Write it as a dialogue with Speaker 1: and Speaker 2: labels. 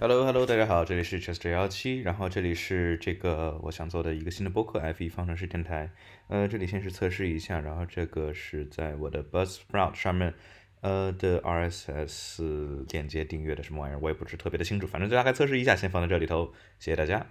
Speaker 1: Hello Hello，大家好，这里是 Chester 幺七，然后这里是这个我想做的一个新的播客 F 一方程式电台。呃，这里先是测试一下，然后这个是在我的 Buzzsprout 上面呃的 RSS 链接订阅的什么玩意儿，我也不是特别的清楚，反正就大概测试一下，先放在这里头，谢谢大家。